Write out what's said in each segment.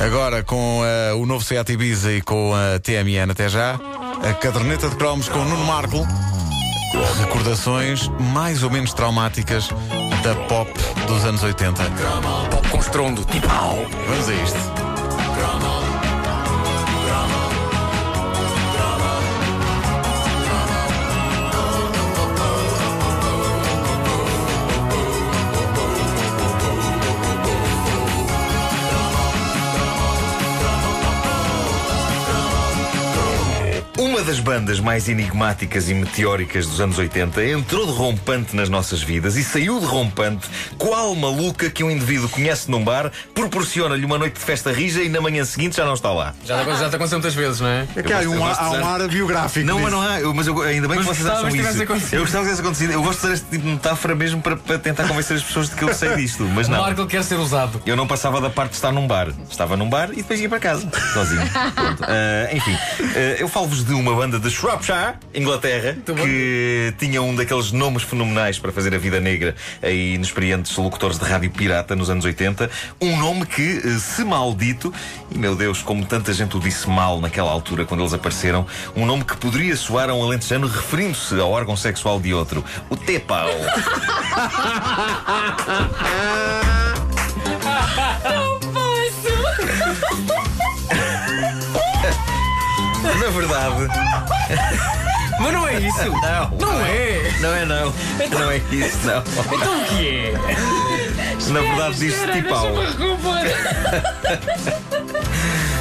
Agora com eh, o novo Seat Ibiza e com a TMN até já, a caderneta de cromos com o Nuno Marco. Recordações mais ou menos traumáticas da pop dos anos 80. Pop com estrondo, tipo. Vamos a isto. Das bandas mais enigmáticas e meteóricas dos anos 80 entrou de rompante nas nossas vidas e saiu de rompante qual maluca que um indivíduo conhece num bar, proporciona-lhe uma noite de festa rija e na manhã seguinte já não está lá. Já, já te aconteceu muitas vezes, não é? É que há um, de há um ar biográfico. Não, mas não há. mas eu, ainda bem Mas que vocês acham gostavas que tivesse isso. acontecido. Eu gostava que tivesse acontecido. Eu gosto de usar este tipo de metáfora mesmo para, para tentar convencer as pessoas de que eu sei disto. Mas O não. Marco quer ser usado. Eu não passava da parte de estar num bar. Estava num bar e depois ia para casa, sozinho. Ah, enfim, ah, eu falo-vos de uma banda de Shropshire, Inglaterra, que tinha um daqueles nomes fenomenais para fazer a vida negra a inexperientes locutores de rádio pirata nos anos 80. Um nome que, eh, se maldito, e meu Deus, como tanta gente o disse mal naquela altura quando eles apareceram, um nome que poderia soar a um alentejano referindo-se ao órgão sexual de outro, o Tepau. Na verdade. Mas não é isso. Não. Não é. Não é não. Não é isso, não. Então o que é? Na verdade diz-se tipau.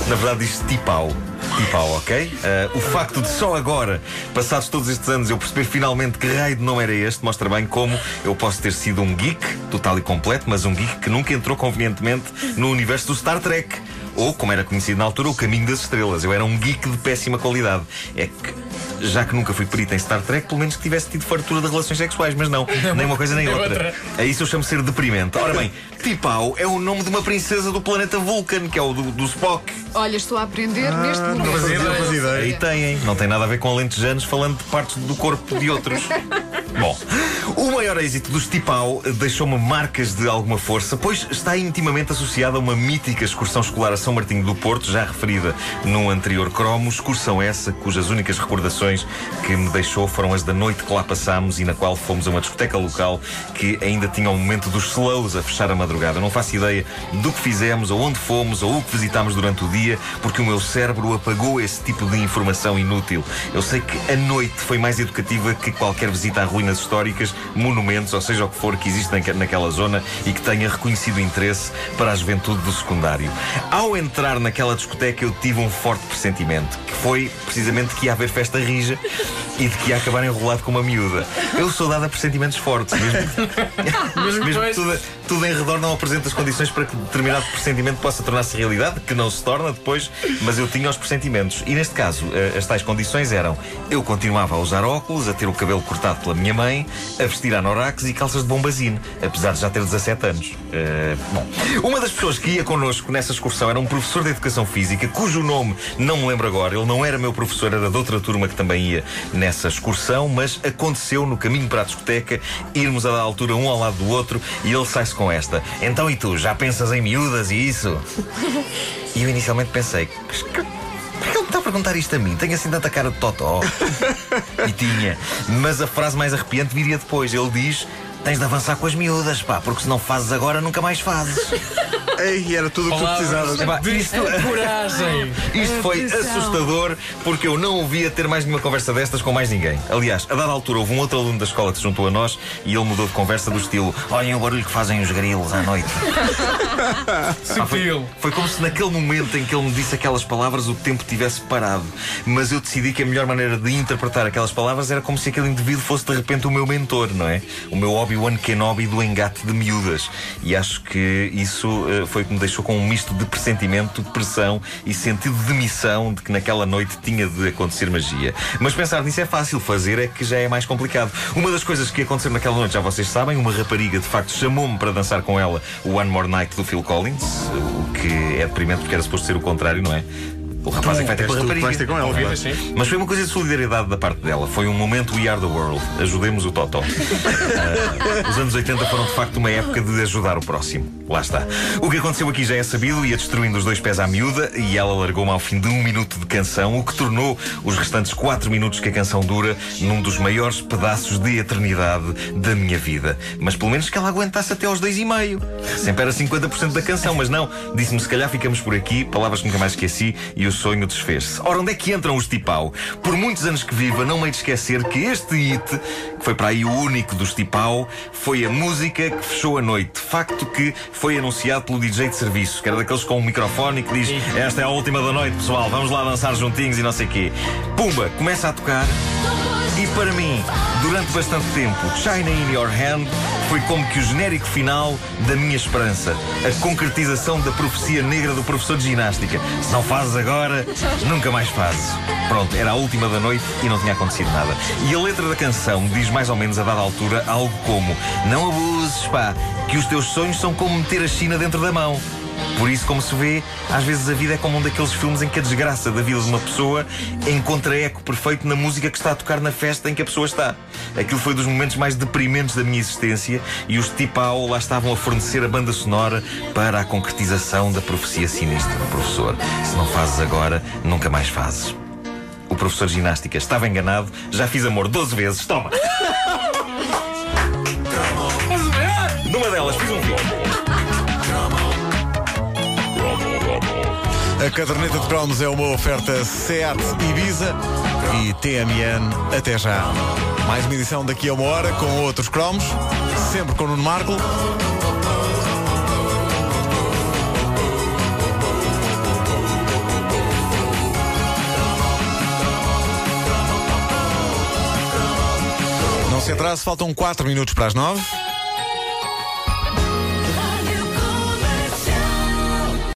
Na verdade diz-se tipau. Tipau, ok? Ah, o facto de só agora, passados todos estes anos, eu perceber finalmente que raio de não era este, mostra bem como eu posso ter sido um geek, total e completo, mas um geek que nunca entrou convenientemente no universo do Star Trek. Ou, como era conhecido na altura, o Caminho das Estrelas. Eu era um geek de péssima qualidade. É que, já que nunca fui perito em Star Trek, pelo menos que tivesse tido fartura de relações sexuais, mas não, nem uma coisa nem outra. A isso eu chamo ser deprimente. Ora bem, Tipau é o nome de uma princesa do planeta Vulcan, que é o do, do Spock. Olha, estou a aprender neste Não momento. fazia, não fazia Aí ideia. têm, não tem nada a ver com alentejanos falando de partes do corpo de outros. Bom, o maior êxito dos Tipau deixou-me marcas de alguma força, pois está intimamente associado a uma mítica excursão escolar a São Martinho do Porto, já referida num anterior cromo, excursão essa cujas únicas recordações que me deixou foram as da noite que lá passámos e na qual fomos a uma discoteca local que ainda tinha o momento dos slows a fechar a madrugada. Não faço ideia do que fizemos, ou onde fomos, ou o que visitámos durante o dia, porque o meu cérebro apagou esse tipo de informação inútil. Eu sei que a noite foi mais educativa que qualquer visita a ruínas históricas, monumentos, ou seja o que for que existe naque- naquela zona e que tenha reconhecido interesse para a juventude do secundário. Ao entrar naquela discoteca, eu tive um forte pressentimento, que foi precisamente que ia haver festa rija e de que ia acabar enrolado com uma miúda. Eu sou dado a pressentimentos fortes, mesmo Mesmo mesmo que tudo, tudo em redor não apresenta as condições para que determinado pressentimento possa tornar-se realidade, que não se torna depois, mas eu tinha os pressentimentos. E neste caso, eh, as tais condições eram: eu continuava a usar óculos, a ter o cabelo cortado pela minha mãe, a vestir anoraques e calças de bombazine, apesar de já ter 17 anos. Eh, bom, uma das pessoas que ia connosco nessa excursão era um professor de educação física, cujo nome não me lembro agora. Ele não era meu professor, era de outra turma que também ia nessa excursão, mas aconteceu no caminho para a discoteca irmos a da altura um ao lado do outro e ele sai-se com esta. Então e tu, já pensas em miúdas e isso? E eu inicialmente pensei, "Mas que- ele está a perguntar isto a mim? Tenho assim tanta cara de totó. e tinha. Mas a frase mais arrepiante viria depois. Ele diz. Tens de avançar com as miúdas, pá, porque se não fazes agora, nunca mais fazes. Ei, era tudo o que tu precisavas. Epá, de isto- coragem. Isto foi assustador porque eu não ouvia ter mais nenhuma conversa destas com mais ninguém. Aliás, a dada altura houve um outro aluno da escola que se juntou a nós e ele mudou de conversa do estilo: Olhem o barulho que fazem os grilos à noite. Ah, foi, foi como se naquele momento em que ele me disse aquelas palavras o tempo tivesse parado. Mas eu decidi que a melhor maneira de interpretar aquelas palavras era como se aquele indivíduo fosse de repente o meu mentor, não é? O meu Obi-Wan Kenobi do engate de miúdas. E acho que isso eh, foi que me deixou com um misto de pressentimento, pressão e sentido de missão de que naquela noite tinha de acontecer magia. Mas pensar nisso é fácil, fazer é que já é mais complicado. Uma das coisas que aconteceu naquela noite, já vocês sabem, uma rapariga de facto chamou-me para dançar com ela o One More Night do Phil Collins, o que é deprimente porque era suposto ser o contrário, não é? O rapaz é que vai ter com a rapariga. vais ter com ela, é? sim. Mas foi uma coisa de solidariedade da parte dela. Foi um momento We Are the World. Ajudemos o Totó. Ah, os anos 80 foram de facto uma época de ajudar o próximo. Lá está. O que aconteceu aqui já é sabido, ia destruindo os dois pés à miúda e ela largou-me ao fim de um minuto de canção, o que tornou os restantes quatro minutos que a canção dura num dos maiores pedaços de eternidade da minha vida. Mas pelo menos que ela aguentasse até aos dois e meio. Sempre era 50% da canção, mas não. Disse-me se calhar ficamos por aqui, palavras que nunca mais esqueci e o sonho desfez-se. Ora, onde é que entram os Tipau? Por muitos anos que viva, não me hei de esquecer que este hit, que foi para aí o único dos Tipau, foi a música que fechou a noite. Facto que foi anunciado pelo DJ de serviço, que era daqueles com um microfone que diz: Esta é a última da noite, pessoal, vamos lá dançar juntinhos e não sei o quê. Pumba, começa a tocar. E para mim, durante bastante tempo, China in Your Hand foi como que o genérico final da minha esperança. A concretização da profecia negra do professor de ginástica. Se não fazes agora, nunca mais fazes. Pronto, era a última da noite e não tinha acontecido nada. E a letra da canção diz mais ou menos a dada altura algo como: Não abuses, pá, que os teus sonhos são como meter a China dentro da mão. Por isso, como se vê, às vezes a vida é como um daqueles filmes em que a desgraça da vida de uma pessoa encontra eco perfeito na música que está a tocar na festa em que a pessoa está. Aquilo foi dos momentos mais deprimentes da minha existência e os Tipau lá estavam a fornecer a banda sonora para a concretização da profecia sinistra do professor. Se não fazes agora, nunca mais fazes. O professor de ginástica estava enganado, já fiz amor 12 vezes, toma! Numa delas fiz um filme. A caderneta de cromos é uma oferta SEAT Ibiza e TMN. Até já. Mais uma edição daqui a uma hora com outros cromos, sempre com o Nuno Marco. Não se atrase, faltam 4 minutos para as 9.